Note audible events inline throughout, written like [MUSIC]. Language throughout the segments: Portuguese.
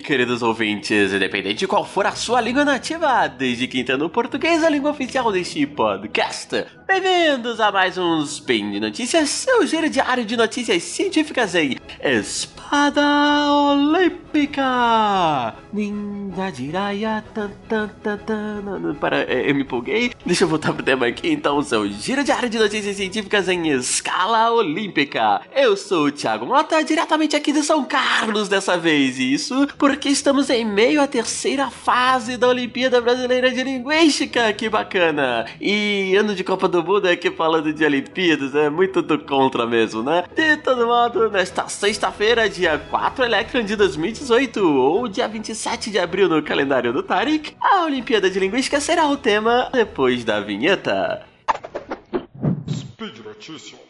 queridos ouvintes, independente de qual for a sua língua nativa, desde que entenda o português, a língua oficial deste podcast. Bem-vindos a mais um Spin de Notícias, seu giro diário de notícias científicas em Espada Olímpica! Ninja Tan, tan, tan. Para, eu me empolguei. Deixa eu voltar pro tema aqui, então, seu giro diário de notícias científicas em escala olímpica. Eu sou o Thiago Mota, diretamente aqui de São Carlos dessa vez, isso porque estamos em meio à terceira fase da Olimpíada Brasileira de Linguística, que bacana! E ano de Copa do Mundo aqui falando de Olimpíadas, é muito do contra mesmo, né? De todo modo, nesta sexta-feira, dia 4 Electron de 2018, ou dia 27 de abril no calendário do Tarek, a Olimpíada de Linguística será o tema depois da vinheta. Speed Notícias.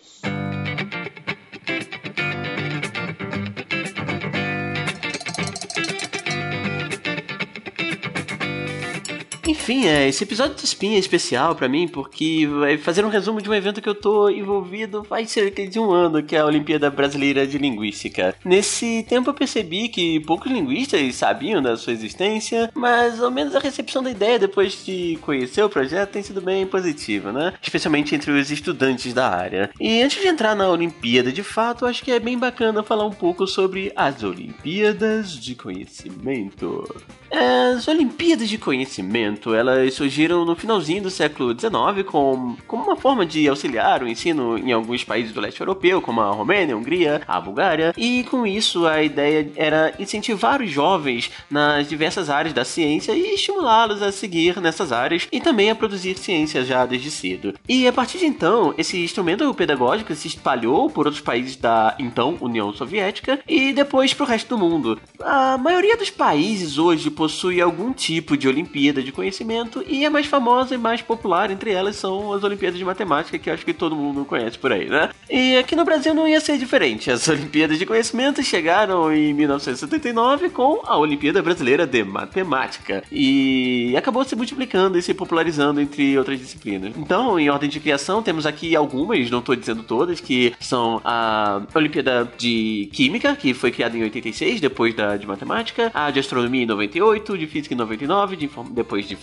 Enfim, é, esse episódio do Spin é especial para mim porque vai fazer um resumo de um evento que eu tô envolvido faz cerca de um ano, que é a Olimpíada Brasileira de Linguística. Nesse tempo eu percebi que poucos linguistas sabiam da sua existência, mas ao menos a recepção da ideia depois de conhecer o projeto tem sido bem positiva, né? Especialmente entre os estudantes da área. E antes de entrar na Olimpíada de fato, acho que é bem bacana falar um pouco sobre as Olimpíadas de Conhecimento. As Olimpíadas de Conhecimento, elas surgiram no finalzinho do século XIX com, como uma forma de auxiliar o ensino em alguns países do leste europeu, como a Romênia, a Hungria, a Bulgária, e com isso a ideia era incentivar os jovens nas diversas áreas da ciência e estimulá-los a seguir nessas áreas e também a produzir ciência já desde cedo. E a partir de então, esse instrumento pedagógico se espalhou por outros países da então União Soviética e depois para o resto do mundo. A maioria dos países hoje possui algum tipo de Olimpíada de conhecimento e a mais famosa e mais popular entre elas são as Olimpíadas de Matemática, que acho que todo mundo conhece por aí, né? E aqui no Brasil não ia ser diferente. As Olimpíadas de Conhecimento chegaram em 1979 com a Olimpíada Brasileira de Matemática e acabou se multiplicando e se popularizando entre outras disciplinas. Então, em ordem de criação, temos aqui algumas, não estou dizendo todas, que são a Olimpíada de Química, que foi criada em 86, depois da de Matemática, a de Astronomia em 98, de Física em 99, de depois de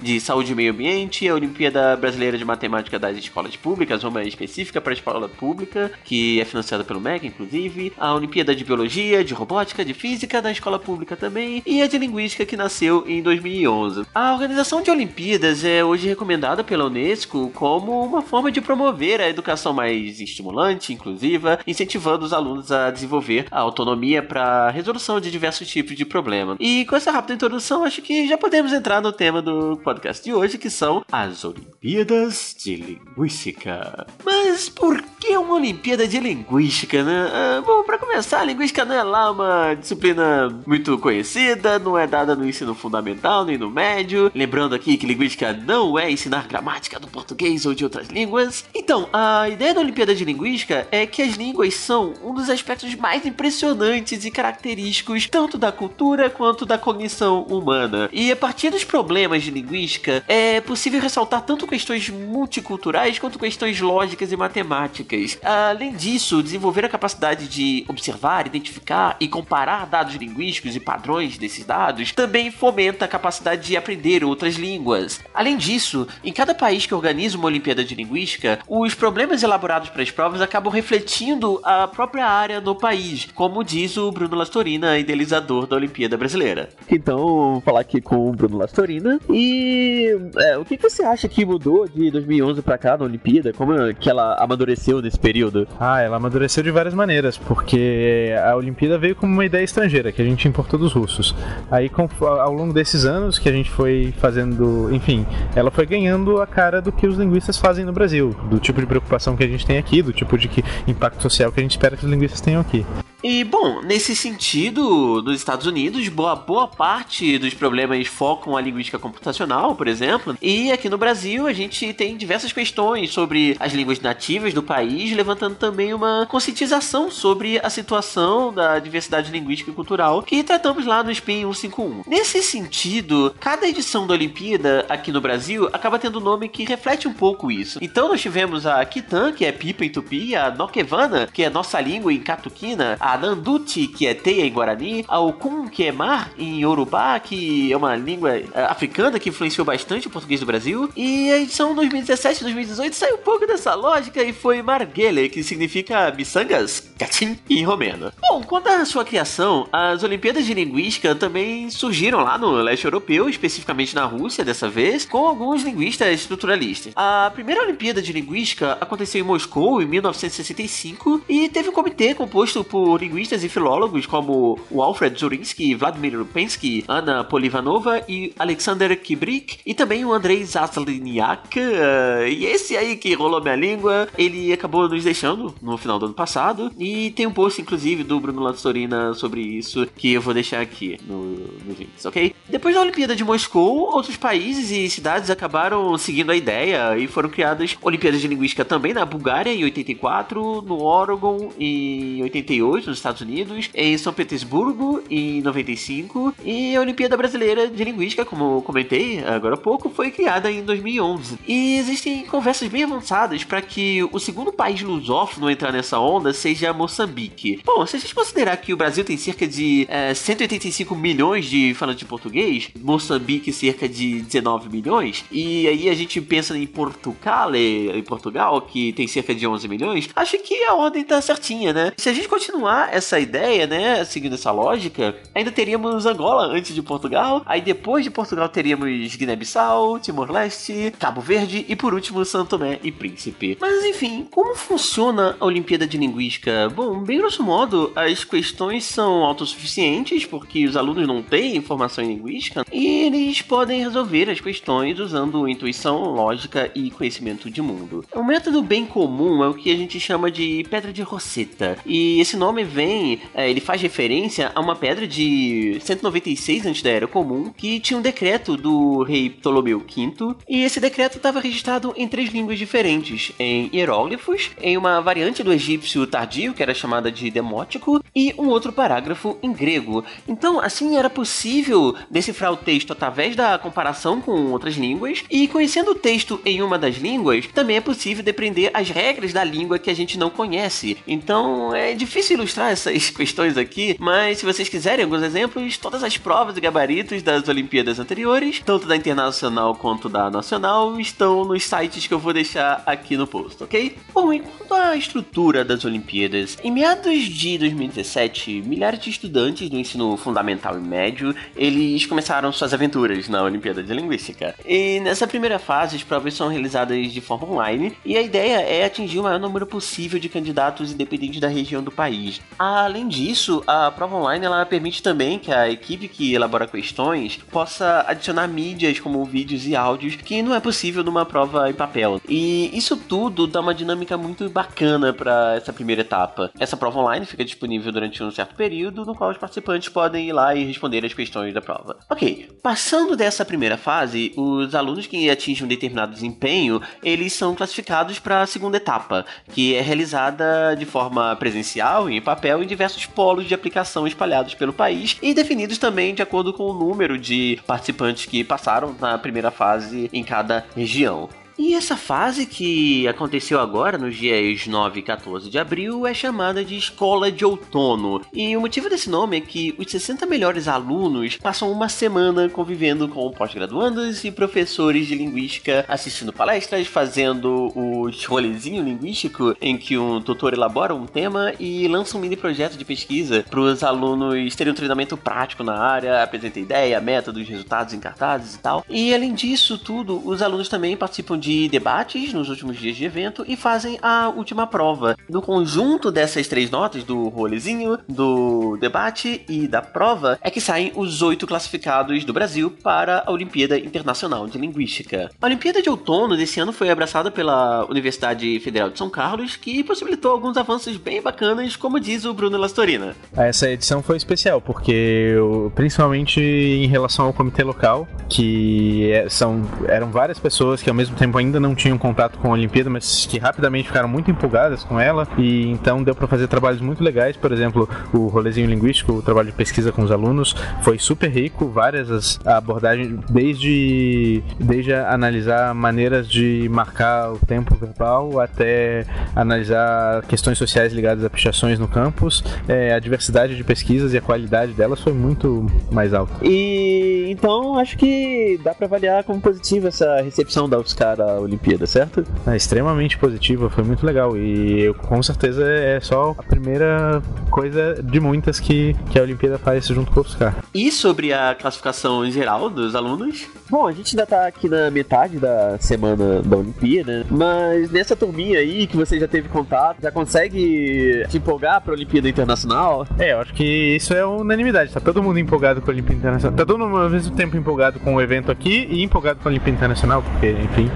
de Saúde e Meio Ambiente, a Olimpíada Brasileira de Matemática das Escolas Públicas, uma específica para a escola pública, que é financiada pelo MEC, inclusive, a Olimpíada de Biologia, de Robótica, de Física da escola pública também, e a de Linguística, que nasceu em 2011. A organização de Olimpíadas é hoje recomendada pela Unesco como uma forma de promover a educação mais estimulante, inclusiva, incentivando os alunos a desenvolver a autonomia para a resolução de diversos tipos de problemas. E com essa rápida introdução, acho que já podemos entrar no tema do podcast de hoje, que são as Olimpíadas de Linguística. Mas por que Olimpíada de Linguística, né? Ah, bom, para começar, a linguística não é lá uma disciplina muito conhecida, não é dada no ensino fundamental nem no médio. Lembrando aqui que linguística não é ensinar gramática do português ou de outras línguas. Então, a ideia da Olimpíada de Linguística é que as línguas são um dos aspectos mais impressionantes e característicos tanto da cultura quanto da cognição humana. E a partir dos problemas de linguística, é possível ressaltar tanto questões multiculturais quanto questões lógicas e matemáticas. Além disso, desenvolver a capacidade de observar, identificar e comparar dados linguísticos e padrões desses dados também fomenta a capacidade de aprender outras línguas. Além disso, em cada país que organiza uma Olimpíada de Linguística, os problemas elaborados para as provas acabam refletindo a própria área no país, como diz o Bruno Lastorina, idealizador da Olimpíada Brasileira. Então, vou falar aqui com o Bruno Lastorina. E é, o que, que você acha que mudou de 2011 para cá na Olimpíada? Como que ela amadureceu nesse período? Ah, ela amadureceu de várias maneiras, porque a Olimpíada veio como uma ideia estrangeira que a gente importou dos russos. Aí, ao longo desses anos que a gente foi fazendo, enfim, ela foi ganhando a cara do que os linguistas fazem no Brasil, do tipo de preocupação que a gente tem aqui, do tipo de que impacto social que a gente espera que os linguistas tenham aqui. E, bom, nesse sentido, nos Estados Unidos, boa, boa parte dos problemas focam a linguística computacional, por exemplo. E aqui no Brasil, a gente tem diversas questões sobre as línguas nativas do país, levantando também uma conscientização sobre a situação da diversidade linguística e cultural que tratamos lá no SPIN 151. Nesse sentido, cada edição da Olimpíada aqui no Brasil acaba tendo um nome que reflete um pouco isso. Então, nós tivemos a Kitan, que é pipa em tupi, a Nokevana, que é nossa língua em catuquina, a a Nanduti, que é teia em Guarani, ao Kun, que é mar em Yorubá, que é uma língua eh, africana que influenciou bastante o português do Brasil. E a edição 2017 2018 saiu um pouco dessa lógica e foi Margele, que significa miçangas, catim, em romeno. Bom, quanto à sua criação, as Olimpíadas de Linguística também surgiram lá no leste europeu, especificamente na Rússia dessa vez, com alguns linguistas estruturalistas. A primeira Olimpíada de Linguística aconteceu em Moscou em 1965 e teve um comitê composto por linguistas e filólogos como o Alfred Zurinsky, Vladimir Lupensky, Anna Polivanova e Alexander Kibrik e também o Andrei Zasliniak. Uh, e esse aí que rolou minha língua, ele acabou nos deixando no final do ano passado e tem um post inclusive do Bruno Lastorina sobre isso que eu vou deixar aqui no, nos links, ok? Depois da Olimpíada de Moscou, outros países e cidades acabaram seguindo a ideia e foram criadas Olimpíadas de Linguística também na Bulgária em 84, no Oregon em 88, nos Estados Unidos, em São Petersburgo em 95 e a Olimpíada Brasileira de Linguística, como comentei agora há pouco, foi criada em 2011. E existem conversas bem avançadas para que o segundo país lusófono a entrar nessa onda seja Moçambique. Bom, se a gente considerar que o Brasil tem cerca de é, 185 milhões de falantes de português, Moçambique cerca de 19 milhões, e aí a gente pensa em Portugal, em Portugal, que tem cerca de 11 milhões, acho que a ordem tá certinha, né? Se a gente continuar essa ideia, né, seguindo essa lógica, ainda teríamos Angola antes de Portugal, aí depois de Portugal teríamos Guiné-Bissau, Timor-Leste, Cabo Verde e por último São Tomé e Príncipe. Mas enfim, como funciona a Olimpíada de Linguística? Bom, bem grosso modo, as questões são autossuficientes porque os alunos não têm informação em linguística e eles podem resolver as questões usando intuição, lógica e conhecimento de mundo. O método bem comum é o que a gente chama de pedra de Rosetta e esse nome vem, é, ele faz referência a uma pedra de 196 antes da Era Comum que tinha um decreto do rei Ptolomeu V e esse decreto estava registrado em três línguas diferentes, em hieróglifos, em uma variante do egípcio tardio que era chamada de demótico e um outro parágrafo em grego. Então, assim era possível decifrar o texto através da comparação com outras línguas e conhecendo o texto em uma das línguas, também é possível depreender as regras da língua que a gente não conhece. Então, é difícil ilustrar essas [LAUGHS] questões aqui, mas se vocês quiserem alguns exemplos, todas as provas e gabaritos das Olimpíadas anteriores, tanto da internacional quanto da nacional, estão nos sites que eu vou deixar aqui no post, ok? Bom, e quanto à estrutura das Olimpíadas, em meados de 2017, milhares de estudantes do ensino fundamental e médio, eles começaram suas aventuras na Olimpíada de Linguística. E nessa primeira fase, as provas são realizadas de forma online, e a ideia é atingir o maior número possível de candidatos independente da região do país. Além disso, a prova online ela permite também que a equipe que elabora questões possa adicionar mídias como vídeos e áudios que não é possível numa prova em papel. E isso tudo dá uma dinâmica muito bacana para essa primeira etapa. Essa prova online fica disponível durante um certo período, no qual os participantes podem ir lá e responder as questões da prova. Ok, passando dessa primeira fase, os alunos que atingem um determinado desempenho, eles são classificados para a segunda etapa, que é realizada de forma presencial e em papel em diversos polos de aplicação espalhados pelo país e definidos também de acordo com o número de participantes que passaram na primeira fase em cada região. E essa fase que aconteceu agora, nos dias 9 e 14 de abril, é chamada de Escola de Outono. E o motivo desse nome é que os 60 melhores alunos passam uma semana convivendo com pós-graduandos e professores de linguística, assistindo palestras, fazendo o rolezinho linguístico, em que um tutor elabora um tema e lança um mini projeto de pesquisa para os alunos terem um treinamento prático na área, apresenta ideia, métodos, resultados em cartazes e tal. E além disso tudo, os alunos também participam de de debates nos últimos dias de evento e fazem a última prova. No conjunto dessas três notas, do rolezinho, do debate e da prova, é que saem os oito classificados do Brasil para a Olimpíada Internacional de Linguística. A Olimpíada de Outono desse ano foi abraçada pela Universidade Federal de São Carlos, que possibilitou alguns avanços bem bacanas, como diz o Bruno Lastorina. Essa edição foi especial, porque principalmente em relação ao comitê local, que é, são, eram várias pessoas que ao mesmo tempo ainda não tinham contato com a Olimpíada, mas que rapidamente ficaram muito empolgadas com ela. E então deu para fazer trabalhos muito legais, por exemplo, o rolezinho linguístico, o trabalho de pesquisa com os alunos foi super rico, várias as abordagens desde desde analisar maneiras de marcar o tempo verbal até analisar questões sociais ligadas a pichações no campus, é, a diversidade de pesquisas e a qualidade delas foi muito mais alta. E então acho que dá para avaliar como positiva essa recepção da UFSCar à Olimpíada, certo? É extremamente positiva, foi muito legal e eu, com certeza é só a primeira coisa de muitas que, que a Olimpíada faz junto com a UFSCar. E sobre a classificação em geral dos alunos? Bom, a gente ainda tá aqui na metade da semana da Olimpíada, mas nessa turminha aí que você já teve contato, já consegue te empolgar pra Olimpíada Internacional? É, eu acho que isso é unanimidade, tá todo mundo empolgado com a Olimpíada Internacional. Tá todo mundo mesmo tempo empolgado com o evento aqui e empolgado com a Olimpíada Internacional, porque, enfim,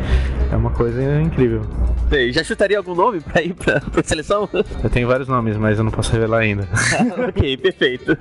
é uma coisa incrível. Sei, já chutaria algum nome pra ir pra, pra seleção? Eu tenho vários nomes, mas eu não posso revelar ainda. [LAUGHS] ok, perfeito.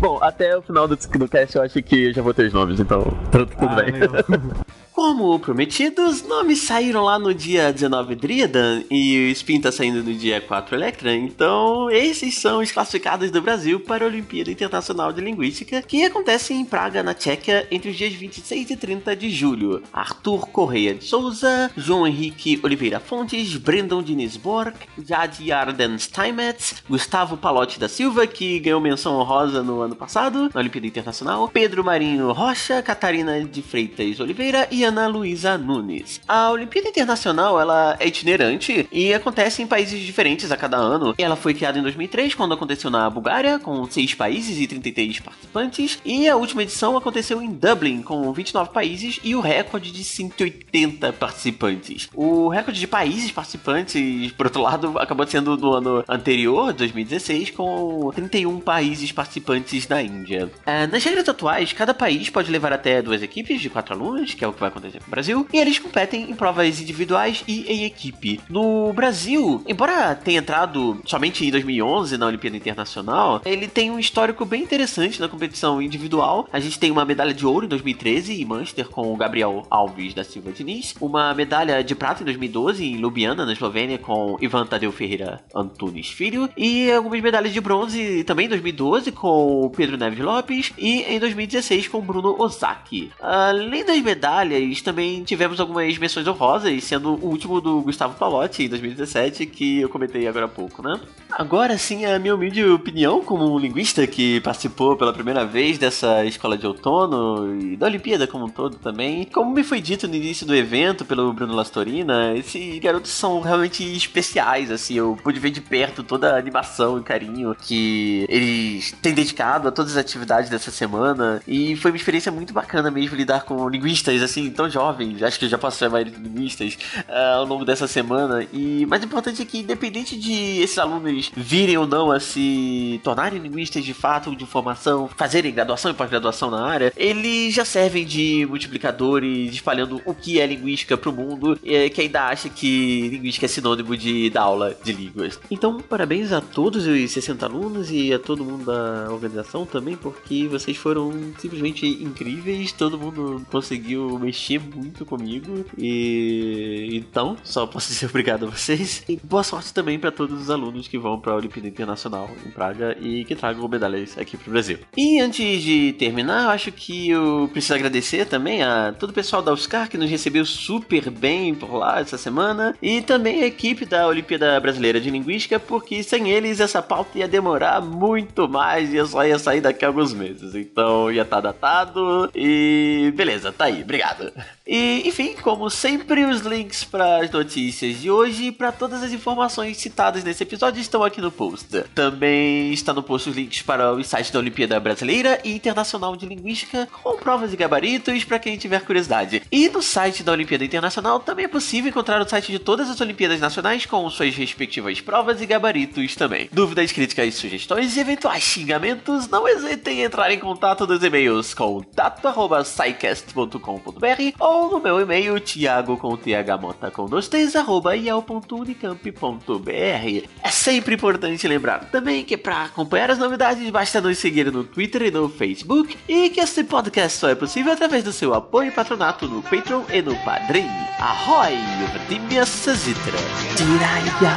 Bom, até o final do, do cast eu acho que eu já vou ter os nomes, então tudo, tudo Ah, bem. [LAUGHS] Como prometido, os nomes saíram lá no dia 19 Dridan e o Spin tá saindo no dia 4 Electra, então esses são os classificados do Brasil para a Olimpíada Internacional de Linguística, que acontece em Praga, na Tchequia, entre os dias 26 e 30 de julho. Arthur Correia de Souza, João Henrique Oliveira Fontes, Brendan Diniz Borg, Jad Arden Steinmetz, Gustavo Palotti da Silva, que ganhou menção honrosa no ano passado, na Olimpíada Internacional, Pedro Marinho Rocha, Catarina de Freitas Oliveira e Ana Luísa Nunes. A Olimpíada Internacional ela é itinerante e acontece em países diferentes a cada ano. Ela foi criada em 2003, quando aconteceu na Bulgária, com 6 países e 33 participantes, e a última edição aconteceu em Dublin, com 29 países e o recorde de 180 participantes. O recorde de países participantes, por outro lado, acabou sendo no ano anterior, 2016, com 31 países participantes na Índia. Ah, nas regras atuais, cada país pode levar até duas equipes de quatro alunos, que é o que vai acontecer com o Brasil, e eles competem em provas individuais e em equipe. No Brasil, embora tenha entrado somente em 2011 na Olimpíada Internacional, ele tem um histórico bem interessante na competição individual. A gente tem uma medalha de ouro em 2013 em Manchester com o Gabriel Alves da Silva Diniz, uma medalha de prata em 2012 em Ljubljana, na Eslovênia, com Ivan Tadeu Ferreira Antunes Filho, e algumas medalhas de bronze também em 2012 com Pedro Neves Lopes e em 2016 com Bruno Ozaki. Além das medalhas, também tivemos algumas menções honrosas, sendo o último do Gustavo Palotti em 2017, que eu comentei agora há pouco, né? Agora sim, a minha humilde opinião como um linguista que participou pela primeira vez dessa escola de outono e da Olimpíada como um todo também. Como me foi dito no início do evento pelo Bruno Lastorina, esses garotos são realmente especiais, assim, eu pude ver de perto toda a animação e carinho que eles têm dedicado a todas as atividades dessa semana. E foi uma experiência muito bacana mesmo lidar com linguistas, assim, tão jovens, acho que eu já posso chamar eles de linguistas, ah, ao longo dessa semana. E mais importante é que independente de esses alunos virem ou não a se tornarem linguistas de fato, de formação, fazerem graduação e pós-graduação na área, eles já servem de multiplicadores, espalhando o que é linguística pro mundo, eh, que ainda acha que linguística é sinônimo de da aula de línguas. Então, parabéns a todos os 60 alunos e a todo mundo da organização também, porque vocês foram simplesmente incríveis, todo mundo conseguiu mexer muito comigo e então, só posso [LAUGHS] dizer obrigado a vocês. E boa sorte também para todos os alunos que vão para a Olimpíada Internacional em Praga e que tragam medalhas aqui pro Brasil. E antes de terminar, eu acho que eu preciso agradecer também a todo o pessoal da Oscar que nos recebeu super bem por lá essa semana e também a equipe da Olimpíada Brasileira de Linguística, porque sem eles essa pauta ia demorar muito mais e eu só ia sair daqui a alguns meses. Então ia estar datado e beleza, tá aí, obrigado. E enfim, como sempre, os links para as notícias de hoje e para todas as informações citadas nesse episódio estão aqui no post. Também está no post os links para o site da Olimpíada Brasileira e Internacional de Linguística com provas e gabaritos para quem tiver curiosidade. E no site da Olimpíada Internacional também é possível encontrar o site de todas as Olimpíadas Nacionais com suas respectivas provas e gabaritos também. Dúvidas, críticas, sugestões e eventuais xingamentos, não hesitem em entrar em contato nos e-mails contato@scicast.com.br ou ou no meu e-mail thiago com thmota com dois arroba iel.unicamp.br. É sempre importante lembrar também que para acompanhar as novidades basta nos seguir no Twitter e no Facebook e que este podcast só é possível através do seu apoio e patronato no Patreon e no Padrim. Ahoy, Vladimir Sazitra. Tiraya,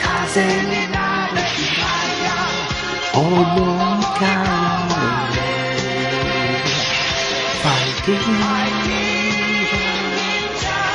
kazenara, tiraya,